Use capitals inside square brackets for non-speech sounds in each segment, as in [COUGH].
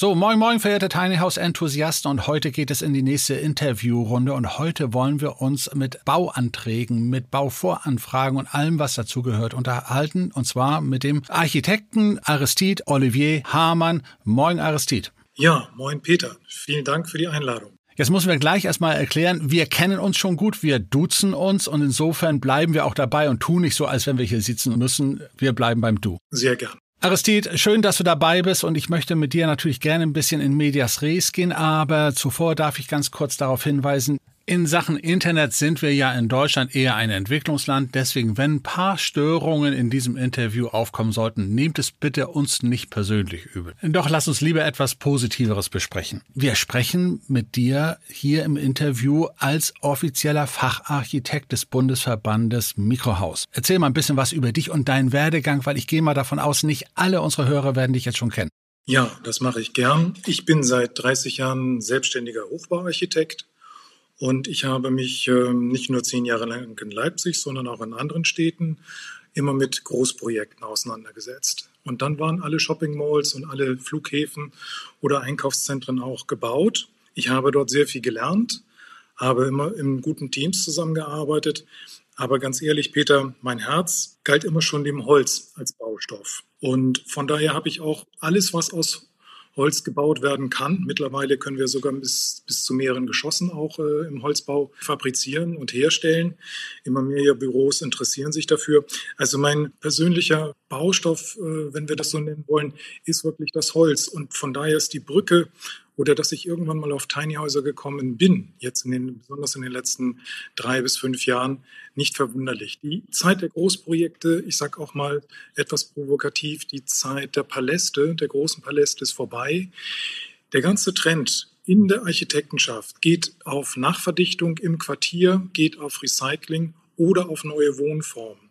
So, moin moin, verehrte Tiny House Enthusiasten und heute geht es in die nächste Interviewrunde und heute wollen wir uns mit Bauanträgen, mit Bauvoranfragen und allem, was dazugehört, unterhalten und zwar mit dem Architekten Aristide Olivier Hamann. Moin Aristide. Ja, moin Peter. Vielen Dank für die Einladung. Jetzt müssen wir gleich erstmal erklären, wir kennen uns schon gut, wir duzen uns und insofern bleiben wir auch dabei und tun nicht so, als wenn wir hier sitzen müssen. Wir bleiben beim Du. Sehr gern. Aristide, schön, dass du dabei bist und ich möchte mit dir natürlich gerne ein bisschen in Medias Res gehen, aber zuvor darf ich ganz kurz darauf hinweisen, in Sachen Internet sind wir ja in Deutschland eher ein Entwicklungsland. Deswegen, wenn ein paar Störungen in diesem Interview aufkommen sollten, nehmt es bitte uns nicht persönlich übel. Doch lass uns lieber etwas Positiveres besprechen. Wir sprechen mit dir hier im Interview als offizieller Facharchitekt des Bundesverbandes Mikrohaus. Erzähl mal ein bisschen was über dich und deinen Werdegang, weil ich gehe mal davon aus, nicht alle unsere Hörer werden dich jetzt schon kennen. Ja, das mache ich gern. Ich bin seit 30 Jahren selbstständiger Hochbauarchitekt und ich habe mich äh, nicht nur zehn Jahre lang in Leipzig, sondern auch in anderen Städten immer mit Großprojekten auseinandergesetzt. Und dann waren alle Shopping Malls und alle Flughäfen oder Einkaufszentren auch gebaut. Ich habe dort sehr viel gelernt, habe immer in guten Teams zusammengearbeitet. Aber ganz ehrlich, Peter, mein Herz galt immer schon dem Holz als Baustoff. Und von daher habe ich auch alles, was aus Holz gebaut werden kann. Mittlerweile können wir sogar bis, bis zu mehreren Geschossen auch äh, im Holzbau fabrizieren und herstellen. Immer mehr Büros interessieren sich dafür. Also mein persönlicher Baustoff, äh, wenn wir das so nennen wollen, ist wirklich das Holz. Und von daher ist die Brücke oder dass ich irgendwann mal auf Tiny Häuser gekommen bin, jetzt in den, besonders in den letzten drei bis fünf Jahren, nicht verwunderlich. Die Zeit der Großprojekte, ich sage auch mal etwas provokativ, die Zeit der Paläste, der großen Paläste ist vorbei. Der ganze Trend in der Architektenschaft geht auf Nachverdichtung im Quartier, geht auf Recycling oder auf neue Wohnformen.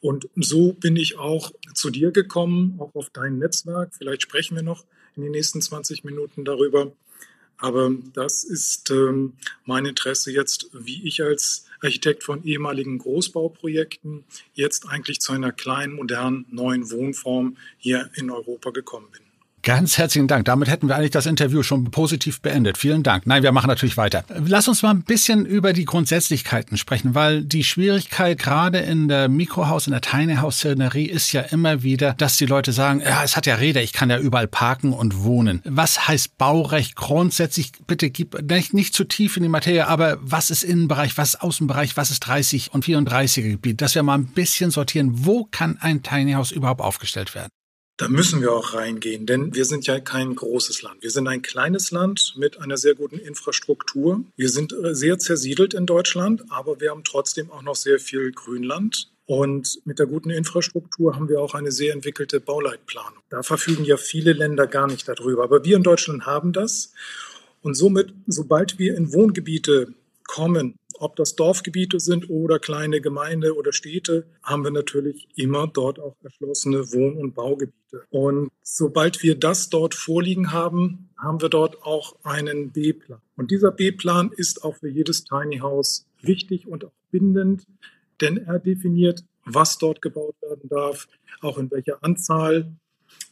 Und so bin ich auch zu dir gekommen, auch auf dein Netzwerk. Vielleicht sprechen wir noch in den nächsten 20 Minuten darüber. Aber das ist ähm, mein Interesse jetzt, wie ich als Architekt von ehemaligen Großbauprojekten jetzt eigentlich zu einer kleinen, modernen, neuen Wohnform hier in Europa gekommen bin. Ganz herzlichen Dank. Damit hätten wir eigentlich das Interview schon positiv beendet. Vielen Dank. Nein, wir machen natürlich weiter. Lass uns mal ein bisschen über die Grundsätzlichkeiten sprechen, weil die Schwierigkeit gerade in der Mikrohaus, in der Tiny House Szenerie ist ja immer wieder, dass die Leute sagen, ja, es hat ja Räder, ich kann ja überall parken und wohnen. Was heißt Baurecht grundsätzlich? Bitte gib nicht, nicht zu tief in die Materie, aber was ist Innenbereich, was ist Außenbereich, was ist 30 und 34er Gebiet? Dass wir mal ein bisschen sortieren, wo kann ein Tiny House überhaupt aufgestellt werden? Da müssen wir auch reingehen, denn wir sind ja kein großes Land. Wir sind ein kleines Land mit einer sehr guten Infrastruktur. Wir sind äh, sehr zersiedelt in Deutschland, aber wir haben trotzdem auch noch sehr viel Grünland. Und mit der guten Infrastruktur haben wir auch eine sehr entwickelte Bauleitplanung. Da verfügen ja viele Länder gar nicht darüber. Aber wir in Deutschland haben das. Und somit, sobald wir in Wohngebiete kommen, ob das Dorfgebiete sind oder kleine Gemeinde oder Städte, haben wir natürlich immer dort auch erschlossene Wohn- und Baugebiete. Und sobald wir das dort vorliegen haben, haben wir dort auch einen B-Plan. Und dieser B-Plan ist auch für jedes Tiny House wichtig und auch bindend, denn er definiert, was dort gebaut werden darf, auch in welcher Anzahl.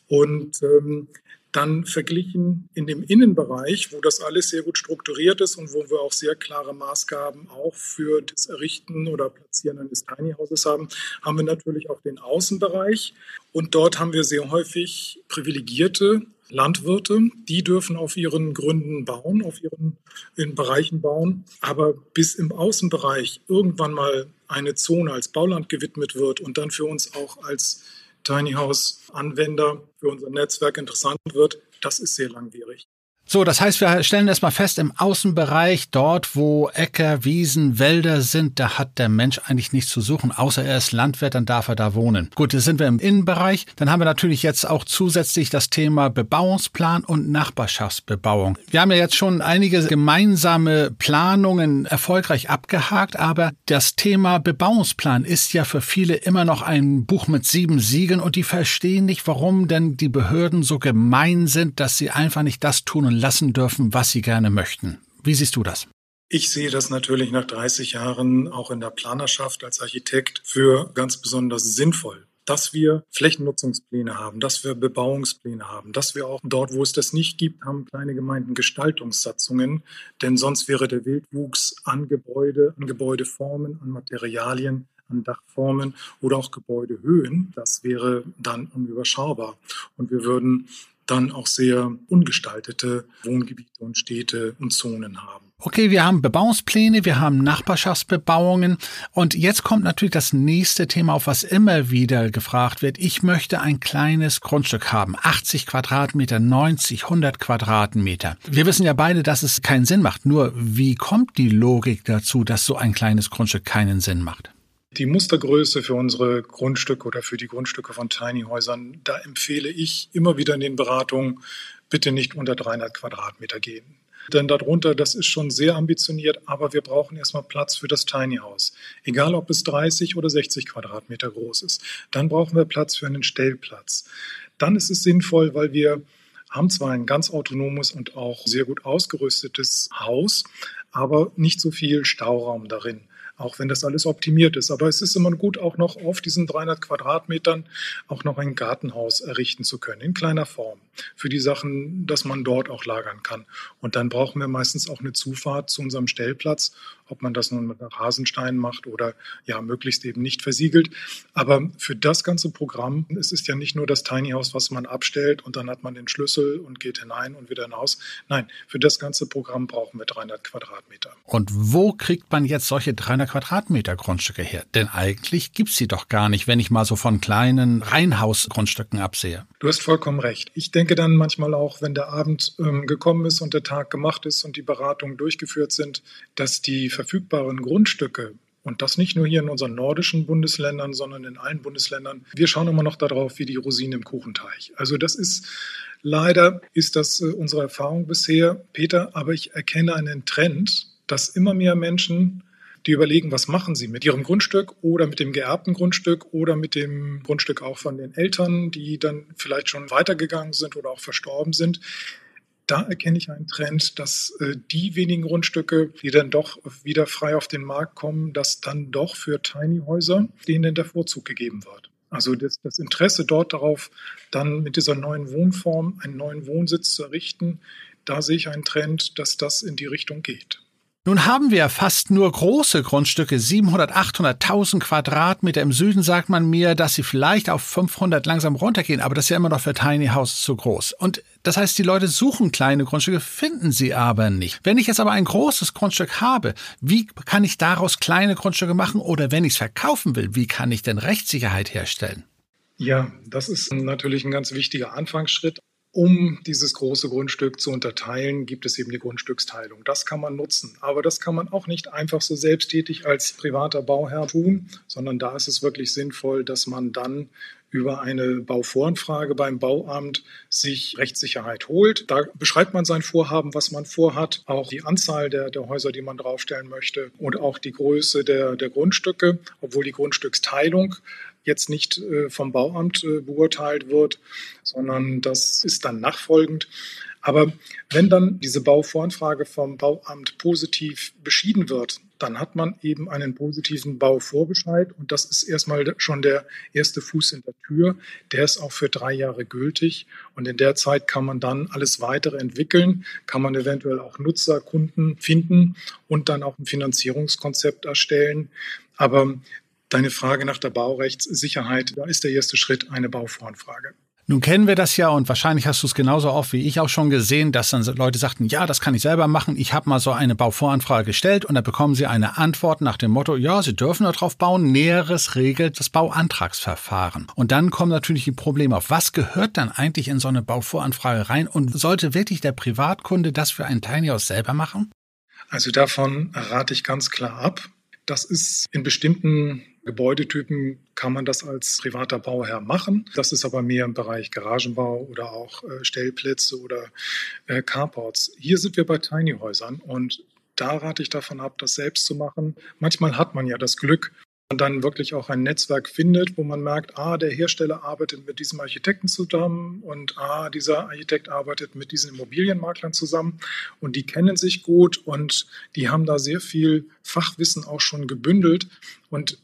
Und ähm, dann verglichen in dem Innenbereich, wo das alles sehr gut strukturiert ist und wo wir auch sehr klare Maßgaben auch für das Errichten oder Platzieren eines Tiny Houses haben, haben wir natürlich auch den Außenbereich. Und dort haben wir sehr häufig privilegierte Landwirte, die dürfen auf ihren Gründen bauen, auf ihren Bereichen bauen. Aber bis im Außenbereich irgendwann mal eine Zone als Bauland gewidmet wird und dann für uns auch als Tiny House Anwender für unser Netzwerk interessant wird, das ist sehr langwierig. So, das heißt, wir stellen erstmal fest, im Außenbereich, dort wo Äcker, Wiesen, Wälder sind, da hat der Mensch eigentlich nichts zu suchen, außer er ist Landwirt, dann darf er da wohnen. Gut, jetzt sind wir im Innenbereich. Dann haben wir natürlich jetzt auch zusätzlich das Thema Bebauungsplan und Nachbarschaftsbebauung. Wir haben ja jetzt schon einige gemeinsame Planungen erfolgreich abgehakt, aber das Thema Bebauungsplan ist ja für viele immer noch ein Buch mit sieben Siegeln und die verstehen nicht, warum denn die Behörden so gemein sind, dass sie einfach nicht das tun und lassen dürfen, was sie gerne möchten. Wie siehst du das? Ich sehe das natürlich nach 30 Jahren auch in der Planerschaft als Architekt für ganz besonders sinnvoll dass wir Flächennutzungspläne haben, dass wir Bebauungspläne haben, dass wir auch dort, wo es das nicht gibt, haben kleine Gemeinden Gestaltungssatzungen, denn sonst wäre der Wildwuchs an Gebäude, an Gebäudeformen, an Materialien, an Dachformen oder auch Gebäudehöhen, das wäre dann unüberschaubar. Und wir würden dann auch sehr ungestaltete Wohngebiete und Städte und Zonen haben. Okay, wir haben Bebauungspläne, wir haben Nachbarschaftsbebauungen und jetzt kommt natürlich das nächste Thema, auf was immer wieder gefragt wird. Ich möchte ein kleines Grundstück haben, 80 Quadratmeter, 90, 100 Quadratmeter. Wir wissen ja beide, dass es keinen Sinn macht. Nur wie kommt die Logik dazu, dass so ein kleines Grundstück keinen Sinn macht? Die Mustergröße für unsere Grundstücke oder für die Grundstücke von Tiny Häusern, da empfehle ich immer wieder in den Beratungen, bitte nicht unter 300 Quadratmeter gehen. Denn darunter, das ist schon sehr ambitioniert, aber wir brauchen erstmal Platz für das Tiny House. Egal, ob es 30 oder 60 Quadratmeter groß ist. Dann brauchen wir Platz für einen Stellplatz. Dann ist es sinnvoll, weil wir haben zwar ein ganz autonomes und auch sehr gut ausgerüstetes Haus, aber nicht so viel Stauraum darin auch wenn das alles optimiert ist. Aber es ist immer gut, auch noch auf diesen 300 Quadratmetern auch noch ein Gartenhaus errichten zu können, in kleiner Form, für die Sachen, dass man dort auch lagern kann. Und dann brauchen wir meistens auch eine Zufahrt zu unserem Stellplatz, ob man das nun mit Rasenstein macht oder ja, möglichst eben nicht versiegelt. Aber für das ganze Programm, es ist ja nicht nur das Tiny House, was man abstellt und dann hat man den Schlüssel und geht hinein und wieder hinaus. Nein, für das ganze Programm brauchen wir 300 Quadratmeter. Und wo kriegt man jetzt solche 300 Quadratmeter Grundstücke her? Denn eigentlich gibt es sie doch gar nicht, wenn ich mal so von kleinen Reihenhausgrundstücken absehe. Du hast vollkommen recht. Ich denke dann manchmal auch, wenn der Abend ähm, gekommen ist und der Tag gemacht ist und die Beratungen durchgeführt sind, dass die verfügbaren Grundstücke und das nicht nur hier in unseren nordischen Bundesländern, sondern in allen Bundesländern. Wir schauen immer noch darauf, wie die Rosinen im Kuchenteich. Also das ist leider ist das äh, unsere Erfahrung bisher, Peter, aber ich erkenne einen Trend, dass immer mehr Menschen die überlegen, was machen sie mit ihrem Grundstück oder mit dem geerbten Grundstück oder mit dem Grundstück auch von den Eltern, die dann vielleicht schon weitergegangen sind oder auch verstorben sind. Da erkenne ich einen Trend, dass äh, die wenigen Grundstücke, die dann doch wieder frei auf den Markt kommen, dass dann doch für Tiny Häuser denen der Vorzug gegeben wird. Also das, das, Interesse dort darauf, dann mit dieser neuen Wohnform einen neuen Wohnsitz zu errichten, da sehe ich einen Trend, dass das in die Richtung geht. Nun haben wir fast nur große Grundstücke, 700, 800, 1000 Quadratmeter. Im Süden sagt man mir, dass sie vielleicht auf 500 langsam runtergehen, aber das ist ja immer noch für Tiny House zu groß. Und das heißt, die Leute suchen kleine Grundstücke, finden sie aber nicht. Wenn ich jetzt aber ein großes Grundstück habe, wie kann ich daraus kleine Grundstücke machen? Oder wenn ich es verkaufen will, wie kann ich denn Rechtssicherheit herstellen? Ja, das ist natürlich ein ganz wichtiger Anfangsschritt. Um dieses große Grundstück zu unterteilen, gibt es eben die Grundstücksteilung. Das kann man nutzen. Aber das kann man auch nicht einfach so selbsttätig als privater Bauherr tun, sondern da ist es wirklich sinnvoll, dass man dann über eine Bauvoranfrage beim Bauamt sich Rechtssicherheit holt. Da beschreibt man sein Vorhaben, was man vorhat, auch die Anzahl der, der Häuser, die man draufstellen möchte und auch die Größe der, der Grundstücke, obwohl die Grundstücksteilung jetzt nicht äh, vom Bauamt äh, beurteilt wird, sondern das ist dann nachfolgend. Aber wenn dann diese Bauvoranfrage vom Bauamt positiv beschieden wird, dann hat man eben einen positiven Bauvorbescheid und das ist erstmal schon der erste Fuß in der Tür. Der ist auch für drei Jahre gültig und in der Zeit kann man dann alles weitere entwickeln, kann man eventuell auch Nutzer, Kunden finden und dann auch ein Finanzierungskonzept erstellen. Aber Deine Frage nach der Baurechtssicherheit, da ist der erste Schritt eine Bauvoranfrage. Nun kennen wir das ja und wahrscheinlich hast du es genauso oft wie ich auch schon gesehen, dass dann Leute sagten, ja, das kann ich selber machen. Ich habe mal so eine Bauvoranfrage gestellt und da bekommen sie eine Antwort nach dem Motto, ja, sie dürfen darauf bauen. Näheres regelt das Bauantragsverfahren. Und dann kommen natürlich die Probleme auf. Was gehört dann eigentlich in so eine Bauvoranfrage rein und sollte wirklich der Privatkunde das für ein Tiny House selber machen? Also davon rate ich ganz klar ab. Das ist in bestimmten Gebäudetypen kann man das als privater Bauherr machen. Das ist aber mehr im Bereich Garagenbau oder auch äh, Stellplätze oder äh, Carports. Hier sind wir bei Tiny Häusern und da rate ich davon ab, das selbst zu machen. Manchmal hat man ja das Glück, man dann wirklich auch ein Netzwerk findet, wo man merkt, ah, der Hersteller arbeitet mit diesem Architekten zusammen und ah, dieser Architekt arbeitet mit diesen Immobilienmaklern zusammen und die kennen sich gut und die haben da sehr viel Fachwissen auch schon gebündelt und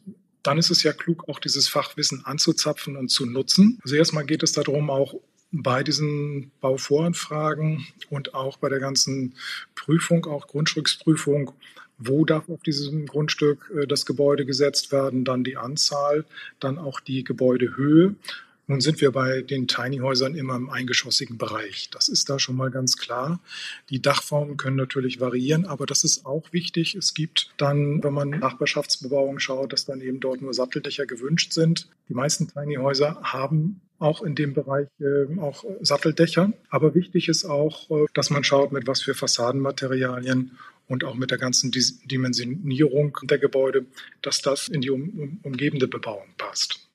dann ist es ja klug, auch dieses Fachwissen anzuzapfen und zu nutzen. Also erstmal geht es darum, auch bei diesen Bauvoranfragen und auch bei der ganzen Prüfung, auch Grundstücksprüfung, wo darf auf diesem Grundstück äh, das Gebäude gesetzt werden, dann die Anzahl, dann auch die Gebäudehöhe. Nun sind wir bei den Tiny-Häusern immer im eingeschossigen Bereich. Das ist da schon mal ganz klar. Die Dachformen können natürlich variieren, aber das ist auch wichtig. Es gibt dann, wenn man Nachbarschaftsbebauung schaut, dass dann eben dort nur Satteldächer gewünscht sind. Die meisten Tiny-Häuser haben auch in dem Bereich äh, auch Satteldächer. Aber wichtig ist auch, äh, dass man schaut, mit was für Fassadenmaterialien und auch mit der ganzen Dimensionierung der Gebäude, dass das in die um, umgebende Bebauung passt.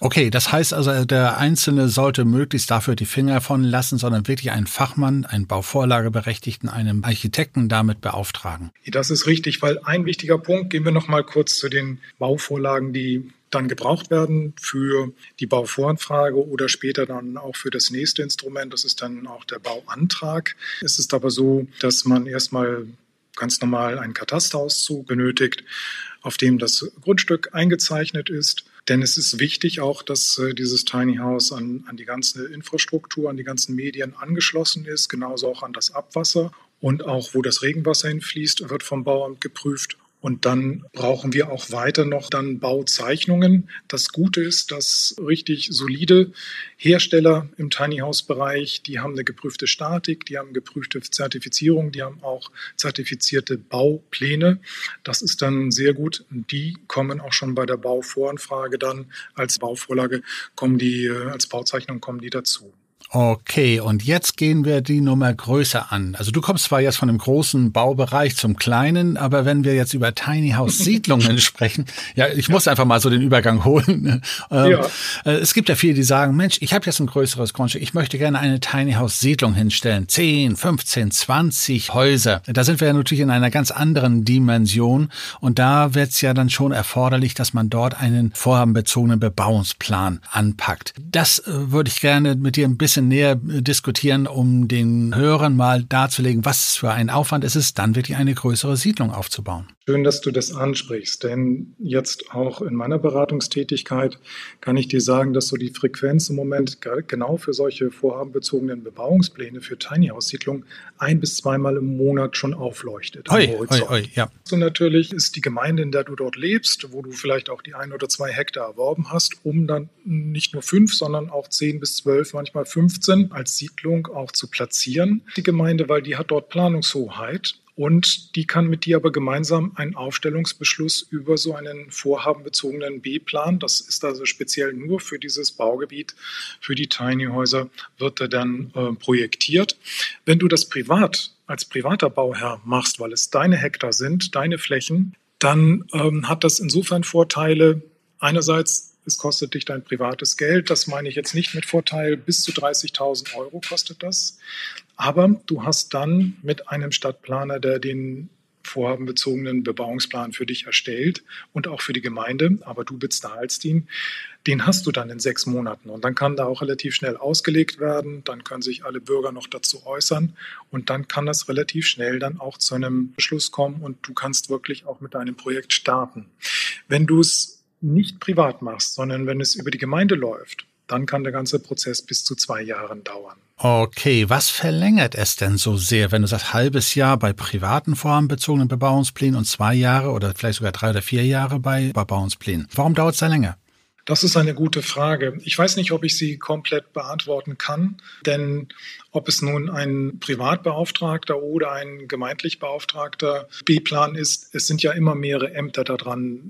Okay, das heißt also, der Einzelne sollte möglichst dafür die Finger von lassen, sondern wirklich einen Fachmann, einen Bauvorlageberechtigten, einen Architekten damit beauftragen. Das ist richtig, weil ein wichtiger Punkt, gehen wir noch mal kurz zu den Bauvorlagen, die dann gebraucht werden für die Bauvoranfrage oder später dann auch für das nächste Instrument. Das ist dann auch der Bauantrag. Es ist aber so, dass man erstmal ganz normal einen Katasterauszug benötigt, auf dem das Grundstück eingezeichnet ist. Denn es ist wichtig auch, dass äh, dieses Tiny House an, an die ganze Infrastruktur, an die ganzen Medien angeschlossen ist, genauso auch an das Abwasser. Und auch wo das Regenwasser hinfließt, wird vom Bauamt geprüft. Und dann brauchen wir auch weiter noch dann Bauzeichnungen. Das Gute ist, dass richtig solide Hersteller im Tiny House Bereich, die haben eine geprüfte Statik, die haben geprüfte Zertifizierung, die haben auch zertifizierte Baupläne. Das ist dann sehr gut. Die kommen auch schon bei der Bauvoranfrage dann als Bauvorlage kommen die, äh, als Bauzeichnung kommen die dazu. Okay, und jetzt gehen wir die Nummer größer an. Also du kommst zwar jetzt von dem großen Baubereich zum kleinen, aber wenn wir jetzt über Tiny House [LAUGHS] Siedlungen sprechen, ja, ich muss einfach mal so den Übergang holen. Ähm, ja. Äh, es gibt ja viele, die sagen, Mensch, ich habe jetzt ein größeres Grundstück, ich möchte gerne eine Tiny House Siedlung hinstellen. 10, 15, 20 Häuser. Da sind wir ja natürlich in einer ganz anderen Dimension und da wird es ja dann schon erforderlich, dass man dort einen vorhabenbezogenen Bebauungsplan anpackt. Das äh, würde ich gerne mit dir ein bisschen bisschen näher diskutieren, um den Hörern mal darzulegen, was für ein Aufwand es ist, dann wirklich eine größere Siedlung aufzubauen. Schön, dass du das ansprichst, denn jetzt auch in meiner Beratungstätigkeit kann ich dir sagen, dass so die Frequenz im Moment genau für solche vorhabenbezogenen Bebauungspläne für Tiny House Siedlungen ein bis zweimal im Monat schon aufleuchtet. Oi, oi, oi, ja. So natürlich ist die Gemeinde, in der du dort lebst, wo du vielleicht auch die ein oder zwei Hektar erworben hast, um dann nicht nur fünf, sondern auch zehn bis zwölf, manchmal 15 als Siedlung auch zu platzieren. Die Gemeinde, weil die hat dort Planungshoheit und die kann mit dir aber gemeinsam einen Aufstellungsbeschluss über so einen vorhabenbezogenen B-Plan, das ist also speziell nur für dieses Baugebiet, für die Tiny Häuser, wird er dann äh, projektiert. Wenn du das privat als privater Bauherr machst, weil es deine Hektar sind, deine Flächen, dann ähm, hat das insofern Vorteile. Einerseits es kostet dich dein privates Geld. Das meine ich jetzt nicht mit Vorteil. Bis zu 30.000 Euro kostet das. Aber du hast dann mit einem Stadtplaner, der den vorhabenbezogenen Bebauungsplan für dich erstellt und auch für die Gemeinde, aber du bezahlst ihn, den hast du dann in sechs Monaten und dann kann da auch relativ schnell ausgelegt werden, dann können sich alle Bürger noch dazu äußern und dann kann das relativ schnell dann auch zu einem Beschluss kommen und du kannst wirklich auch mit deinem Projekt starten. Wenn du es nicht privat machst, sondern wenn es über die Gemeinde läuft, dann kann der ganze Prozess bis zu zwei Jahren dauern. Okay, was verlängert es denn so sehr, wenn du sagst, halbes Jahr bei privaten vorhabenbezogenen Bebauungsplänen und zwei Jahre oder vielleicht sogar drei oder vier Jahre bei Bebauungsplänen? Warum dauert es da länger? Das ist eine gute Frage. Ich weiß nicht, ob ich sie komplett beantworten kann, denn ob es nun ein Privatbeauftragter oder ein gemeindlich Beauftragter B-Plan ist, es sind ja immer mehrere Ämter daran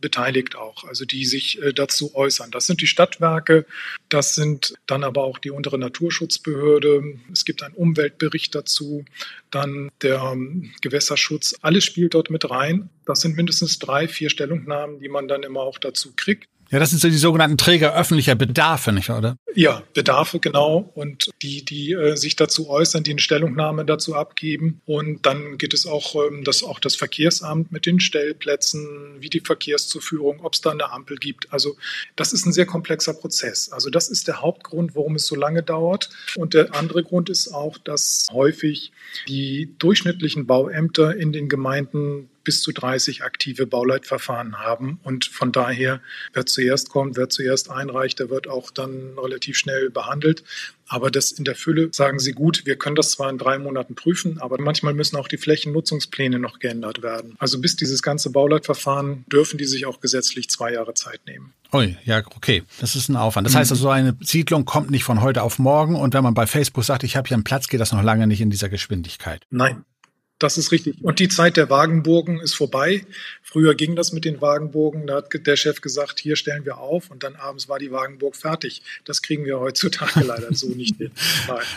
beteiligt auch, also die sich äh, dazu äußern. Das sind die Stadtwerke, das sind dann aber auch die untere Naturschutzbehörde, es gibt einen Umweltbericht dazu, dann der ähm, Gewässerschutz, alles spielt dort mit rein. Das sind mindestens drei, vier Stellungnahmen, die man dann immer auch dazu kriegt. Ja, das sind so die sogenannten Träger öffentlicher Bedarfe, nicht oder? Ja, Bedarfe, genau. Und die, die äh, sich dazu äußern, die eine Stellungnahme dazu abgeben. Und dann geht es auch, ähm, das, auch das Verkehrsamt mit den Stellplätzen, wie die Verkehrszuführung, ob es da eine Ampel gibt. Also das ist ein sehr komplexer Prozess. Also das ist der Hauptgrund, warum es so lange dauert. Und der andere Grund ist auch, dass häufig die durchschnittlichen Bauämter in den Gemeinden bis zu 30 aktive Bauleitverfahren haben. Und von daher, wer zuerst kommt, wer zuerst einreicht, der wird auch dann relativ schnell behandelt. Aber das in der Fülle sagen Sie gut, wir können das zwar in drei Monaten prüfen, aber manchmal müssen auch die Flächennutzungspläne noch geändert werden. Also bis dieses ganze Bauleitverfahren dürfen die sich auch gesetzlich zwei Jahre Zeit nehmen. Ui, ja, okay. Das ist ein Aufwand. Das mhm. heißt also, so eine Siedlung kommt nicht von heute auf morgen und wenn man bei Facebook sagt, ich habe hier einen Platz, geht das noch lange nicht in dieser Geschwindigkeit. Nein, das ist richtig. Und die Zeit der Wagenburgen ist vorbei. Früher ging das mit den Wagenburgen. Da hat der Chef gesagt, hier stellen wir auf und dann abends war die Wagenburg fertig. Das kriegen wir heutzutage [LAUGHS] leider so nicht hin.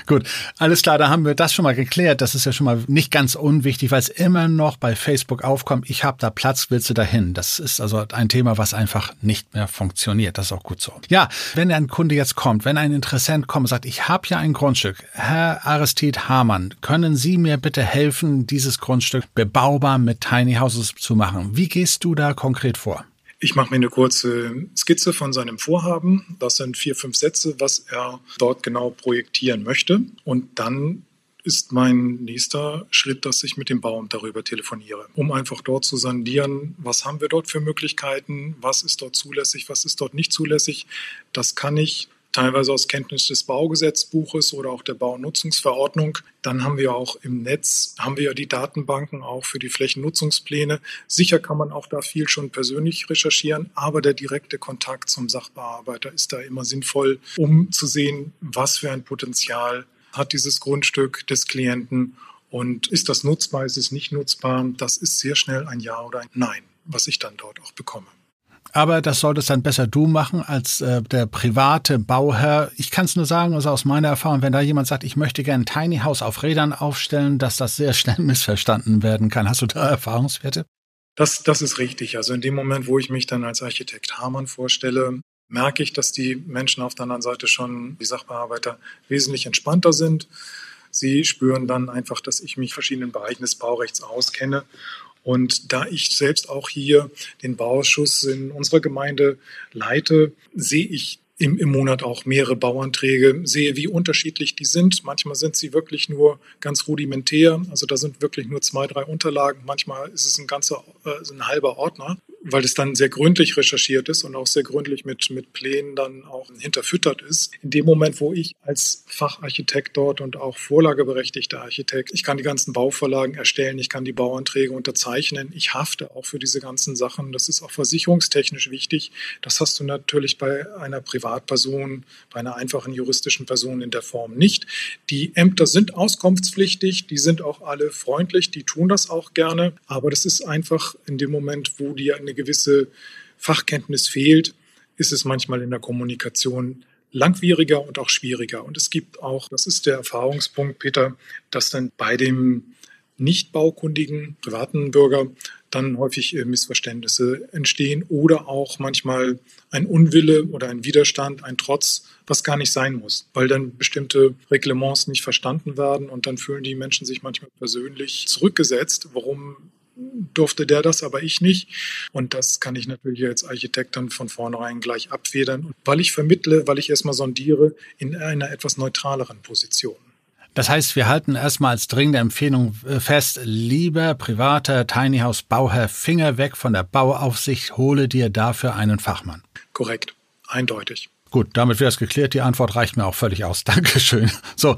Gut, alles klar, da haben wir das schon mal geklärt. Das ist ja schon mal nicht ganz unwichtig, weil es immer noch bei Facebook aufkommt, ich habe da Platz, willst du da hin? Das ist also ein Thema, was einfach nicht mehr funktioniert. Das ist auch gut so. Ja, wenn ein Kunde jetzt kommt, wenn ein Interessent kommt und sagt, ich habe ja ein Grundstück, Herr Aristid Hamann, können Sie mir bitte helfen, dieses Grundstück bebaubar mit Tiny Houses zu machen. Wie gehst du da konkret vor? Ich mache mir eine kurze Skizze von seinem Vorhaben. Das sind vier, fünf Sätze, was er dort genau projektieren möchte. Und dann ist mein nächster Schritt, dass ich mit dem Bauamt darüber telefoniere, um einfach dort zu sondieren, was haben wir dort für Möglichkeiten, was ist dort zulässig, was ist dort nicht zulässig. Das kann ich teilweise aus Kenntnis des Baugesetzbuches oder auch der Baunutzungsverordnung. Dann haben wir auch im Netz, haben wir ja die Datenbanken auch für die Flächennutzungspläne. Sicher kann man auch da viel schon persönlich recherchieren, aber der direkte Kontakt zum Sachbearbeiter ist da immer sinnvoll, um zu sehen, was für ein Potenzial hat dieses Grundstück des Klienten und ist das nutzbar, ist es nicht nutzbar. Das ist sehr schnell ein Ja oder ein Nein, was ich dann dort auch bekomme. Aber das solltest dann besser du machen als äh, der private Bauherr. Ich kann es nur sagen, also aus meiner Erfahrung, wenn da jemand sagt, ich möchte gerne ein Tiny House auf Rädern aufstellen, dass das sehr schnell [LAUGHS] missverstanden werden kann. Hast du da Erfahrungswerte? Das, das ist richtig. Also in dem Moment, wo ich mich dann als Architekt Hamann vorstelle, merke ich, dass die Menschen auf der anderen Seite schon, die Sachbearbeiter, wesentlich entspannter sind. Sie spüren dann einfach, dass ich mich verschiedenen Bereichen des Baurechts auskenne und da ich selbst auch hier den Bauausschuss in unserer Gemeinde leite, sehe ich im, im Monat auch mehrere Bauanträge, sehe, wie unterschiedlich die sind. Manchmal sind sie wirklich nur ganz rudimentär, also da sind wirklich nur zwei, drei Unterlagen. Manchmal ist es ein ganzer, äh, ein halber Ordner weil es dann sehr gründlich recherchiert ist und auch sehr gründlich mit, mit Plänen dann auch hinterfüttert ist. In dem Moment, wo ich als Facharchitekt dort und auch vorlageberechtigter Architekt, ich kann die ganzen Bauvorlagen erstellen, ich kann die Bauanträge unterzeichnen, ich hafte auch für diese ganzen Sachen. Das ist auch versicherungstechnisch wichtig. Das hast du natürlich bei einer Privatperson, bei einer einfachen juristischen Person in der Form nicht. Die Ämter sind auskunftspflichtig, die sind auch alle freundlich, die tun das auch gerne, aber das ist einfach in dem Moment, wo dir eine gewisse Fachkenntnis fehlt, ist es manchmal in der Kommunikation langwieriger und auch schwieriger. Und es gibt auch, das ist der Erfahrungspunkt, Peter, dass dann bei dem nicht baukundigen privaten Bürger dann häufig äh, Missverständnisse entstehen oder auch manchmal ein Unwille oder ein Widerstand, ein Trotz, was gar nicht sein muss, weil dann bestimmte Reglements nicht verstanden werden und dann fühlen die Menschen sich manchmal persönlich zurückgesetzt, warum durfte der das, aber ich nicht. Und das kann ich natürlich als Architekt dann von vornherein gleich abfedern, und weil ich vermittle, weil ich erstmal sondiere in einer etwas neutraleren Position. Das heißt, wir halten erstmal als dringende Empfehlung äh, fest, lieber privater Tiny House Bauherr, Finger weg von der Bauaufsicht, hole dir dafür einen Fachmann. Korrekt, eindeutig. Gut, damit wäre es geklärt. Die Antwort reicht mir auch völlig aus. [LAUGHS] Dankeschön. So.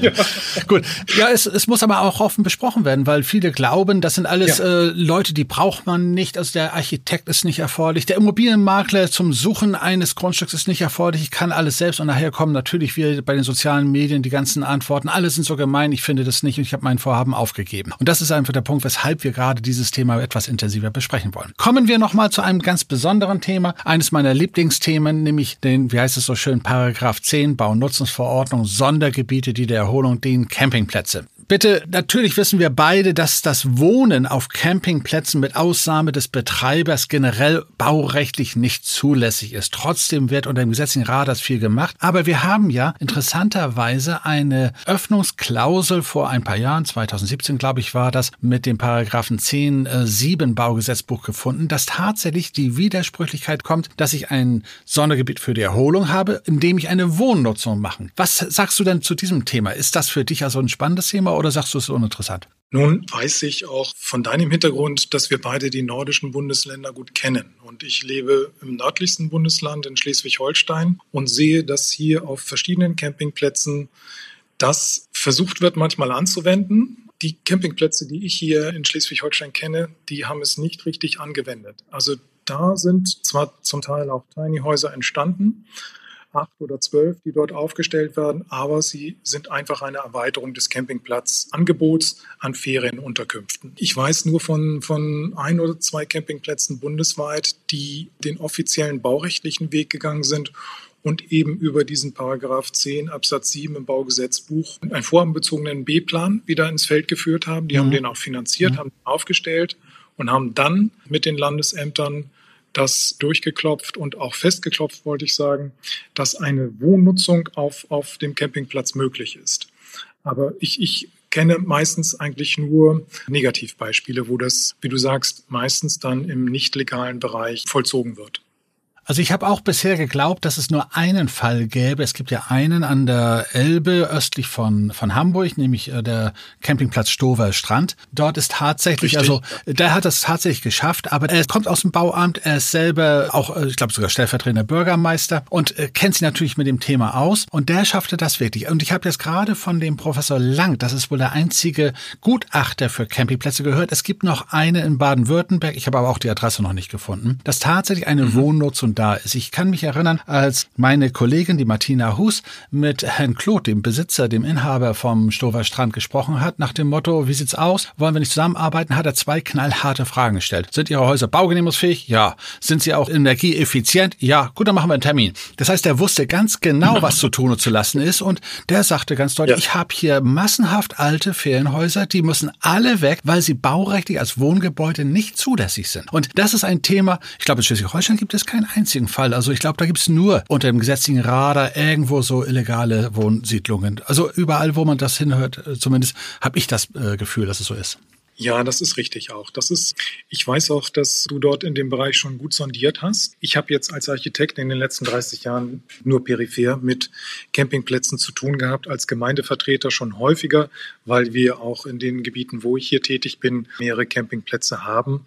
Ja. [LAUGHS] Gut. Ja, es, es muss aber auch offen besprochen werden, weil viele glauben, das sind alles ja. äh, Leute, die braucht man nicht. Also der Architekt ist nicht erforderlich. Der Immobilienmakler zum Suchen eines Grundstücks ist nicht erforderlich. Ich kann alles selbst und nachher kommen natürlich wieder bei den sozialen Medien die ganzen Antworten. Alle sind so gemein. Ich finde das nicht und ich habe mein Vorhaben aufgegeben. Und das ist einfach der Punkt, weshalb wir gerade dieses Thema etwas intensiver besprechen wollen. Kommen wir nochmal zu einem ganz besonderen Thema. Eines meiner Lieblingsthemen, nämlich den wie heißt es so schön, Paragraph 10 Baunutzungsverordnung, Sondergebiete, die der Erholung dienen, Campingplätze. Bitte, natürlich wissen wir beide, dass das Wohnen auf Campingplätzen mit Ausnahme des Betreibers generell baurechtlich nicht zulässig ist. Trotzdem wird unter dem gesetzlichen Rat viel gemacht. Aber wir haben ja interessanterweise eine Öffnungsklausel vor ein paar Jahren, 2017 glaube ich war das, mit dem Paragraphen 10 äh, 7 Baugesetzbuch gefunden, dass tatsächlich die Widersprüchlichkeit kommt, dass ich ein Sondergebiet für die Erholung habe, in dem ich eine Wohnnutzung mache. Was sagst du denn zu diesem Thema? Ist das für dich also ein spannendes Thema oder sagst du, es ist uninteressant? Nun weiß ich auch von deinem Hintergrund, dass wir beide die nordischen Bundesländer gut kennen. Und ich lebe im nördlichsten Bundesland in Schleswig-Holstein und sehe, dass hier auf verschiedenen Campingplätzen das versucht wird, manchmal anzuwenden. Die Campingplätze, die ich hier in Schleswig-Holstein kenne, die haben es nicht richtig angewendet. Also da sind zwar zum Teil auch Tiny Häuser entstanden, acht oder zwölf, die dort aufgestellt werden, aber sie sind einfach eine Erweiterung des Campingplatzangebots an Ferienunterkünften. Ich weiß nur von, von ein oder zwei Campingplätzen bundesweit, die den offiziellen baurechtlichen Weg gegangen sind und eben über diesen Paragraph 10 Absatz 7 im Baugesetzbuch einen vorhabenbezogenen B-Plan wieder ins Feld geführt haben. Die mhm. haben den auch finanziert, mhm. haben aufgestellt und haben dann mit den Landesämtern das durchgeklopft und auch festgeklopft, wollte ich sagen, dass eine Wohnnutzung auf, auf dem Campingplatz möglich ist. Aber ich, ich kenne meistens eigentlich nur Negativbeispiele, wo das, wie du sagst, meistens dann im nicht legalen Bereich vollzogen wird. Also ich habe auch bisher geglaubt, dass es nur einen Fall gäbe. Es gibt ja einen an der Elbe östlich von, von Hamburg, nämlich äh, der Campingplatz Stover Strand. Dort ist tatsächlich, Richtig. also der hat das tatsächlich geschafft, aber er kommt aus dem Bauamt, er ist selber auch, äh, ich glaube sogar stellvertretender Bürgermeister und äh, kennt sich natürlich mit dem Thema aus und der schaffte das wirklich. Und ich habe jetzt gerade von dem Professor Lang, das ist wohl der einzige Gutachter für Campingplätze gehört. Es gibt noch eine in Baden-Württemberg, ich habe aber auch die Adresse noch nicht gefunden, dass tatsächlich eine mhm. Wohnnutzung da ist. Ich kann mich erinnern, als meine Kollegin, die Martina Hus, mit Herrn Claude, dem Besitzer, dem Inhaber vom Stover Strand gesprochen hat, nach dem Motto, wie sieht's aus? Wollen wir nicht zusammenarbeiten? Hat er zwei knallharte Fragen gestellt. Sind Ihre Häuser baugenehmigungsfähig? Ja. Sind sie auch energieeffizient? Ja. Gut, dann machen wir einen Termin. Das heißt, er wusste ganz genau, was zu tun und zu lassen ist und der sagte ganz deutlich, ja. ich habe hier massenhaft alte Ferienhäuser, die müssen alle weg, weil sie baurechtlich als Wohngebäude nicht zulässig sind. Und das ist ein Thema, ich glaube, in Schleswig-Holstein gibt es kein einzigen Fall. Also ich glaube, da gibt es nur unter dem gesetzlichen Radar irgendwo so illegale Wohnsiedlungen. Also überall, wo man das hinhört, äh, zumindest habe ich das äh, Gefühl, dass es so ist. Ja, das ist richtig auch. Das ist, ich weiß auch, dass du dort in dem Bereich schon gut sondiert hast. Ich habe jetzt als Architekt in den letzten 30 Jahren nur peripher mit Campingplätzen zu tun gehabt, als Gemeindevertreter schon häufiger, weil wir auch in den Gebieten, wo ich hier tätig bin, mehrere Campingplätze haben.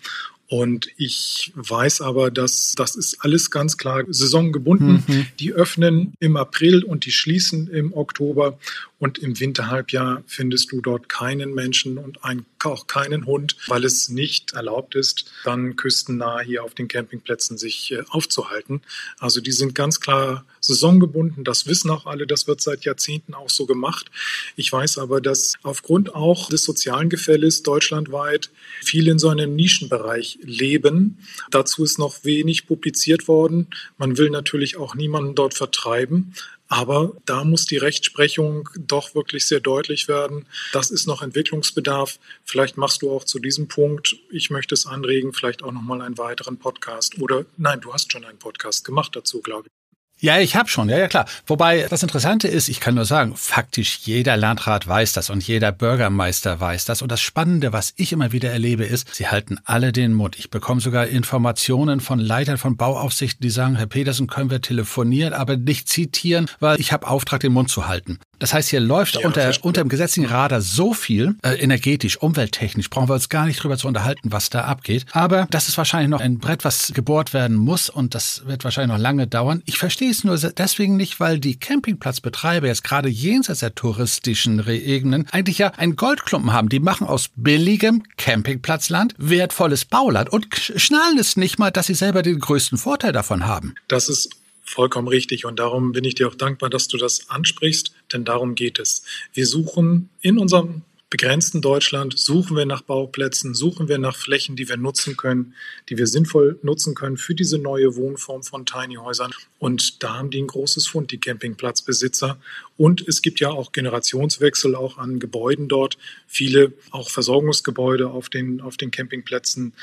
Und ich weiß aber, dass das ist alles ganz klar saisongebunden. Mhm. Die öffnen im April und die schließen im Oktober. Und im Winterhalbjahr findest du dort keinen Menschen und ein, auch keinen Hund, weil es nicht erlaubt ist, dann küstennah hier auf den Campingplätzen sich äh, aufzuhalten. Also die sind ganz klar saisongebunden. Das wissen auch alle. Das wird seit Jahrzehnten auch so gemacht. Ich weiß aber, dass aufgrund auch des sozialen Gefälles deutschlandweit viele in so einem Nischenbereich leben. Dazu ist noch wenig publiziert worden. Man will natürlich auch niemanden dort vertreiben. Aber da muss die Rechtsprechung doch wirklich sehr deutlich werden. Das ist noch Entwicklungsbedarf. Vielleicht machst du auch zu diesem Punkt, ich möchte es anregen, vielleicht auch nochmal einen weiteren Podcast. Oder nein, du hast schon einen Podcast gemacht dazu, glaube ich. Ja, ich habe schon, ja, ja klar. Wobei das Interessante ist, ich kann nur sagen, faktisch jeder Landrat weiß das und jeder Bürgermeister weiß das. Und das Spannende, was ich immer wieder erlebe, ist, sie halten alle den Mund. Ich bekomme sogar Informationen von Leitern von Bauaufsichten, die sagen, Herr Petersen, können wir telefonieren, aber nicht zitieren, weil ich habe Auftrag, den Mund zu halten. Das heißt, hier läuft ja, unter, unter dem gesetzlichen Radar so viel, äh, energetisch, umwelttechnisch, brauchen wir uns gar nicht drüber zu unterhalten, was da abgeht. Aber das ist wahrscheinlich noch ein Brett, was gebohrt werden muss und das wird wahrscheinlich noch lange dauern. Ich verstehe es nur deswegen nicht, weil die Campingplatzbetreiber jetzt gerade jenseits der touristischen Gegenden eigentlich ja einen Goldklumpen haben. Die machen aus billigem Campingplatzland wertvolles Bauland und schnallen es nicht mal, dass sie selber den größten Vorteil davon haben. Das ist vollkommen richtig und darum bin ich dir auch dankbar, dass du das ansprichst, denn darum geht es. Wir suchen in unserem begrenzten Deutschland suchen wir nach Bauplätzen, suchen wir nach Flächen, die wir nutzen können, die wir sinnvoll nutzen können für diese neue Wohnform von Tiny Häusern. Und da haben die ein großes Fund, die Campingplatzbesitzer. Und es gibt ja auch Generationswechsel auch an Gebäuden dort. Viele auch Versorgungsgebäude auf den, auf den Campingplätzen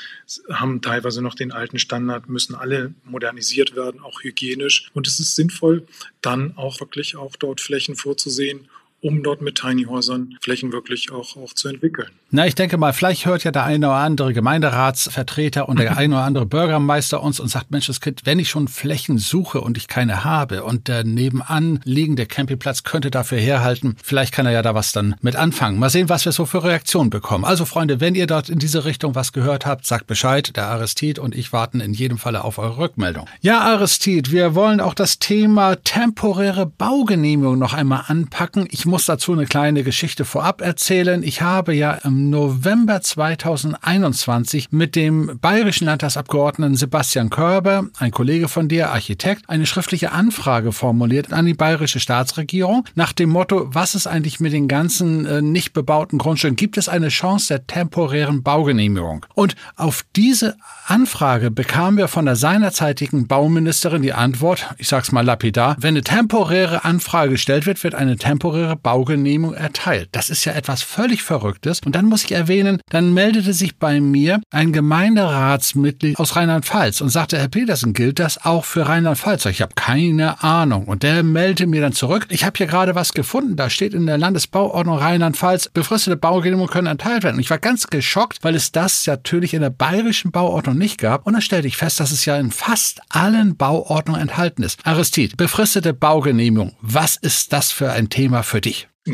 haben teilweise noch den alten Standard, müssen alle modernisiert werden, auch hygienisch. Und es ist sinnvoll, dann auch wirklich auch dort Flächen vorzusehen, um dort mit Tiny Häusern Flächen wirklich auch, auch zu entwickeln. Na, ich denke mal, vielleicht hört ja der eine oder andere Gemeinderatsvertreter und der [LAUGHS] eine oder andere Bürgermeister uns und sagt, Mensch, das Kind, wenn ich schon Flächen suche und ich keine habe und der nebenan liegende Campingplatz könnte dafür herhalten, vielleicht kann er ja da was dann mit anfangen. Mal sehen, was wir so für Reaktionen bekommen. Also Freunde, wenn ihr dort in diese Richtung was gehört habt, sagt Bescheid. Der Aristid und ich warten in jedem Falle auf eure Rückmeldung. Ja, Aristid, wir wollen auch das Thema temporäre Baugenehmigung noch einmal anpacken. Ich muss dazu eine kleine Geschichte vorab erzählen. Ich habe ja im November 2021 mit dem bayerischen Landtagsabgeordneten Sebastian Körber, ein Kollege von dir, Architekt, eine schriftliche Anfrage formuliert an die bayerische Staatsregierung nach dem Motto, was ist eigentlich mit den ganzen äh, nicht bebauten Grundstücken? Gibt es eine Chance der temporären Baugenehmigung? Und auf diese Anfrage bekamen wir von der seinerzeitigen Bauministerin die Antwort, ich sag's mal lapidar, wenn eine temporäre Anfrage gestellt wird, wird eine temporäre Baugenehmigung erteilt. Das ist ja etwas völlig Verrücktes. Und dann muss ich erwähnen, dann meldete sich bei mir ein Gemeinderatsmitglied aus Rheinland-Pfalz und sagte, Herr Petersen, gilt das auch für Rheinland-Pfalz? Ich habe keine Ahnung. Und der meldete mir dann zurück, ich habe hier gerade was gefunden, da steht in der Landesbauordnung Rheinland-Pfalz, befristete Baugenehmigungen können erteilt werden. Und ich war ganz geschockt, weil es das natürlich in der bayerischen Bauordnung nicht gab. Und dann stellte ich fest, dass es ja in fast allen Bauordnungen enthalten ist. Aristid, befristete Baugenehmigung, was ist das für ein Thema für?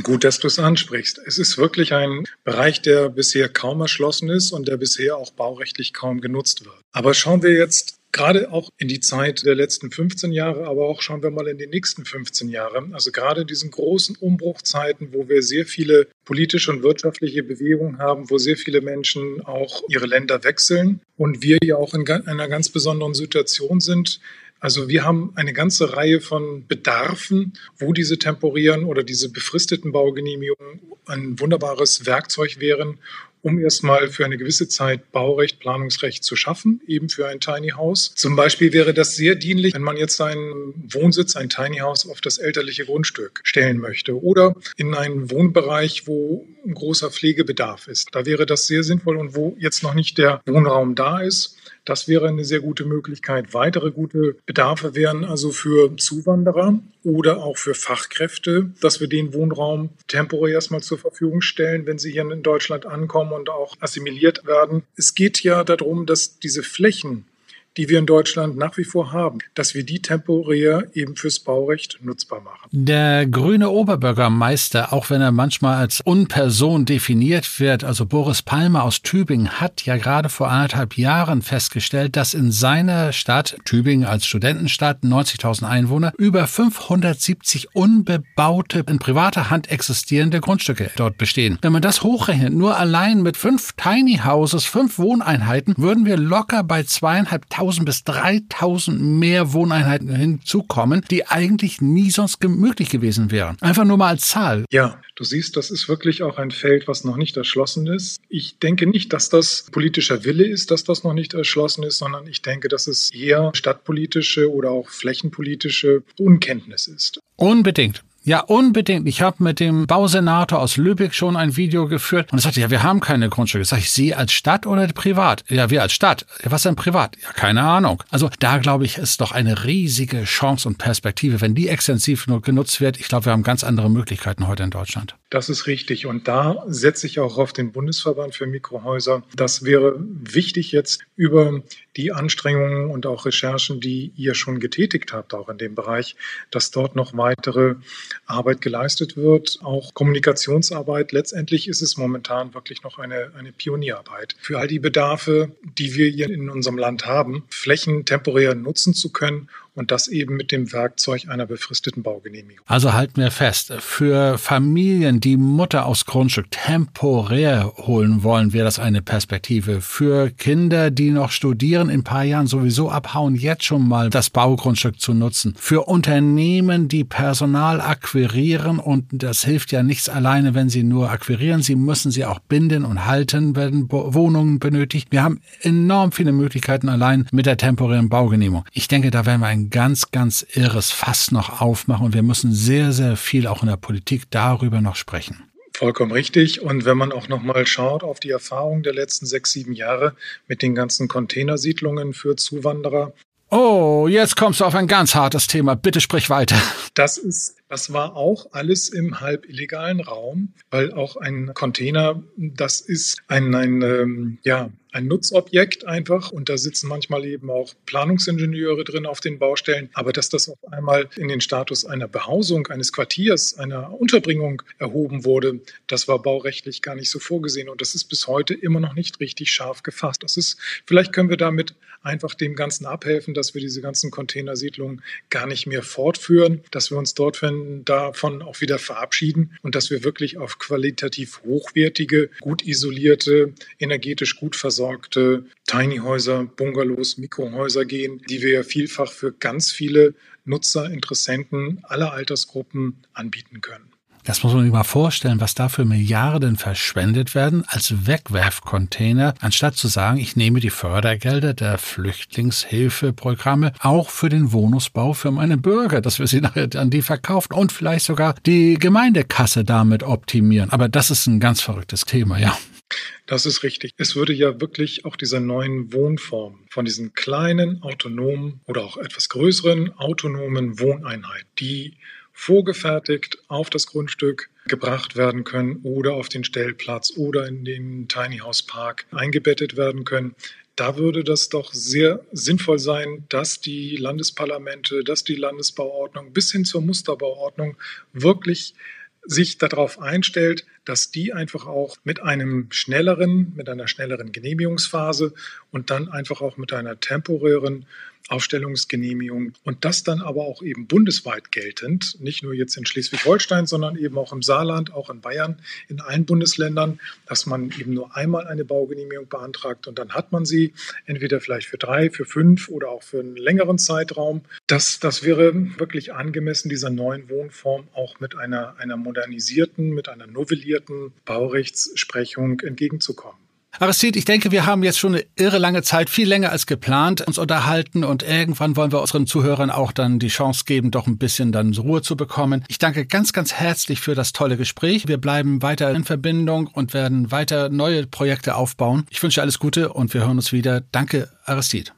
Gut, dass du es ansprichst. Es ist wirklich ein Bereich, der bisher kaum erschlossen ist und der bisher auch baurechtlich kaum genutzt wird. Aber schauen wir jetzt gerade auch in die Zeit der letzten 15 Jahre, aber auch schauen wir mal in die nächsten 15 Jahre. Also gerade diesen großen Umbruchzeiten, wo wir sehr viele politische und wirtschaftliche Bewegungen haben, wo sehr viele Menschen auch ihre Länder wechseln und wir ja auch in einer ganz besonderen Situation sind, also wir haben eine ganze Reihe von Bedarfen, wo diese temporären oder diese befristeten Baugenehmigungen ein wunderbares Werkzeug wären, um erstmal für eine gewisse Zeit Baurecht, Planungsrecht zu schaffen, eben für ein Tiny House. Zum Beispiel wäre das sehr dienlich, wenn man jetzt einen Wohnsitz, ein Tiny House auf das elterliche Grundstück stellen möchte oder in einen Wohnbereich, wo ein großer Pflegebedarf ist. Da wäre das sehr sinnvoll und wo jetzt noch nicht der Wohnraum da ist, das wäre eine sehr gute Möglichkeit. Weitere gute Bedarfe wären also für Zuwanderer oder auch für Fachkräfte, dass wir den Wohnraum temporär erstmal zur Verfügung stellen, wenn sie hier in Deutschland ankommen und auch assimiliert werden. Es geht ja darum, dass diese Flächen, die wir in Deutschland nach wie vor haben, dass wir die temporär eben fürs Baurecht nutzbar machen. Der grüne Oberbürgermeister, auch wenn er manchmal als Unperson definiert wird, also Boris Palmer aus Tübingen, hat ja gerade vor anderthalb Jahren festgestellt, dass in seiner Stadt, Tübingen als Studentenstadt, 90.000 Einwohner, über 570 unbebaute, in privater Hand existierende Grundstücke dort bestehen. Wenn man das hochrechnet, nur allein mit fünf Tiny Houses, fünf Wohneinheiten, würden wir locker bei zweieinhalbtausend 2000 bis 3000 mehr Wohneinheiten hinzukommen, die eigentlich nie sonst möglich gewesen wären. Einfach nur mal als Zahl. Ja, du siehst, das ist wirklich auch ein Feld, was noch nicht erschlossen ist. Ich denke nicht, dass das politischer Wille ist, dass das noch nicht erschlossen ist, sondern ich denke, dass es eher stadtpolitische oder auch flächenpolitische Unkenntnis ist. Unbedingt. Ja, unbedingt. Ich habe mit dem Bausenator aus Lübeck schon ein Video geführt und er sagte, ja, wir haben keine Grundstücke. Sag ich, Sie als Stadt oder privat? Ja, wir als Stadt. Ja, was denn privat? Ja, keine Ahnung. Also da glaube ich, ist doch eine riesige Chance und Perspektive, wenn die extensiv genutzt wird. Ich glaube, wir haben ganz andere Möglichkeiten heute in Deutschland. Das ist richtig. Und da setze ich auch auf den Bundesverband für Mikrohäuser. Das wäre wichtig jetzt über die Anstrengungen und auch Recherchen, die ihr schon getätigt habt, auch in dem Bereich, dass dort noch weitere Arbeit geleistet wird, auch Kommunikationsarbeit. Letztendlich ist es momentan wirklich noch eine, eine Pionierarbeit. Für all die Bedarfe, die wir hier in unserem Land haben, Flächen temporär nutzen zu können und das eben mit dem Werkzeug einer befristeten Baugenehmigung. Also halten wir fest, für Familien, die Mutter aus Grundstück temporär holen wollen, wäre das eine Perspektive. Für Kinder, die noch studieren, in ein paar Jahren sowieso abhauen, jetzt schon mal das Baugrundstück zu nutzen. Für Unternehmen, die Personal akquirieren und das hilft ja nichts alleine, wenn sie nur akquirieren, sie müssen sie auch binden und halten, wenn Wohnungen benötigt. Wir haben enorm viele Möglichkeiten allein mit der temporären Baugenehmigung. Ich denke, da werden wir ein ein ganz, ganz irres Fass noch aufmachen und wir müssen sehr, sehr viel auch in der Politik darüber noch sprechen. Vollkommen richtig. Und wenn man auch noch mal schaut auf die Erfahrung der letzten sechs, sieben Jahre mit den ganzen Containersiedlungen für Zuwanderer. Oh, jetzt kommst du auf ein ganz hartes Thema. Bitte sprich weiter. Das ist das war auch alles im halb illegalen Raum, weil auch ein Container, das ist ein, ein ähm, ja, ein Nutzobjekt einfach und da sitzen manchmal eben auch Planungsingenieure drin auf den Baustellen. Aber dass das auf einmal in den Status einer Behausung, eines Quartiers, einer Unterbringung erhoben wurde, das war baurechtlich gar nicht so vorgesehen und das ist bis heute immer noch nicht richtig scharf gefasst. Das ist, vielleicht können wir damit einfach dem Ganzen abhelfen, dass wir diese ganzen Containersiedlungen gar nicht mehr fortführen, dass wir uns dort, wenn davon auch wieder verabschieden und dass wir wirklich auf qualitativ hochwertige, gut isolierte, energetisch gut versorgte Tiny-Häuser, Bungalows, Mikrohäuser gehen, die wir ja vielfach für ganz viele Nutzer, Interessenten aller Altersgruppen anbieten können. Das muss man sich mal vorstellen, was da für Milliarden verschwendet werden als Wegwerfcontainer, anstatt zu sagen, ich nehme die Fördergelder der Flüchtlingshilfeprogramme auch für den Wohnungsbau für meine Bürger, dass wir sie nachher [LAUGHS] an die verkaufen und vielleicht sogar die Gemeindekasse damit optimieren. Aber das ist ein ganz verrücktes Thema, ja. Das ist richtig. Es würde ja wirklich auch dieser neuen Wohnform von diesen kleinen, autonomen oder auch etwas größeren, autonomen Wohneinheiten, die vorgefertigt auf das Grundstück gebracht werden können oder auf den Stellplatz oder in den Tiny House Park eingebettet werden können. Da würde das doch sehr sinnvoll sein, dass die Landesparlamente, dass die Landesbauordnung bis hin zur Musterbauordnung wirklich sich darauf einstellt, dass die einfach auch mit einem schnelleren, mit einer schnelleren Genehmigungsphase und dann einfach auch mit einer temporären Aufstellungsgenehmigung und das dann aber auch eben bundesweit geltend, nicht nur jetzt in Schleswig-Holstein, sondern eben auch im Saarland, auch in Bayern, in allen Bundesländern, dass man eben nur einmal eine Baugenehmigung beantragt und dann hat man sie entweder vielleicht für drei, für fünf oder auch für einen längeren Zeitraum. Das, das wäre wirklich angemessen dieser neuen Wohnform auch mit einer, einer modernisierten, mit einer novellierten Baurechtssprechung entgegenzukommen. Aristide, ich denke, wir haben jetzt schon eine irre lange Zeit, viel länger als geplant, uns unterhalten und irgendwann wollen wir unseren Zuhörern auch dann die Chance geben, doch ein bisschen dann Ruhe zu bekommen. Ich danke ganz, ganz herzlich für das tolle Gespräch. Wir bleiben weiter in Verbindung und werden weiter neue Projekte aufbauen. Ich wünsche alles Gute und wir hören uns wieder. Danke, Aristide.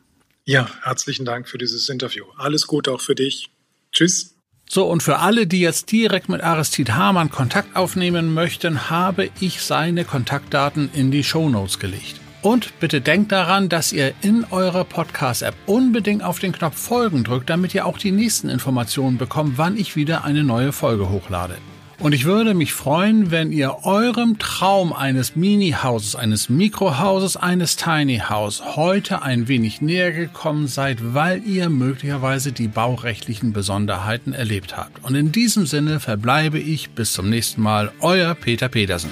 Ja, herzlichen Dank für dieses Interview. Alles Gute auch für dich. Tschüss. So, und für alle, die jetzt direkt mit Aristid Hamann Kontakt aufnehmen möchten, habe ich seine Kontaktdaten in die Show Notes gelegt. Und bitte denkt daran, dass ihr in eurer Podcast-App unbedingt auf den Knopf Folgen drückt, damit ihr auch die nächsten Informationen bekommt, wann ich wieder eine neue Folge hochlade. Und ich würde mich freuen, wenn ihr eurem Traum eines Mini-Hauses, eines Mikrohauses, eines Tiny House heute ein wenig näher gekommen seid, weil ihr möglicherweise die baurechtlichen Besonderheiten erlebt habt. Und in diesem Sinne verbleibe ich bis zum nächsten Mal, euer Peter Petersen.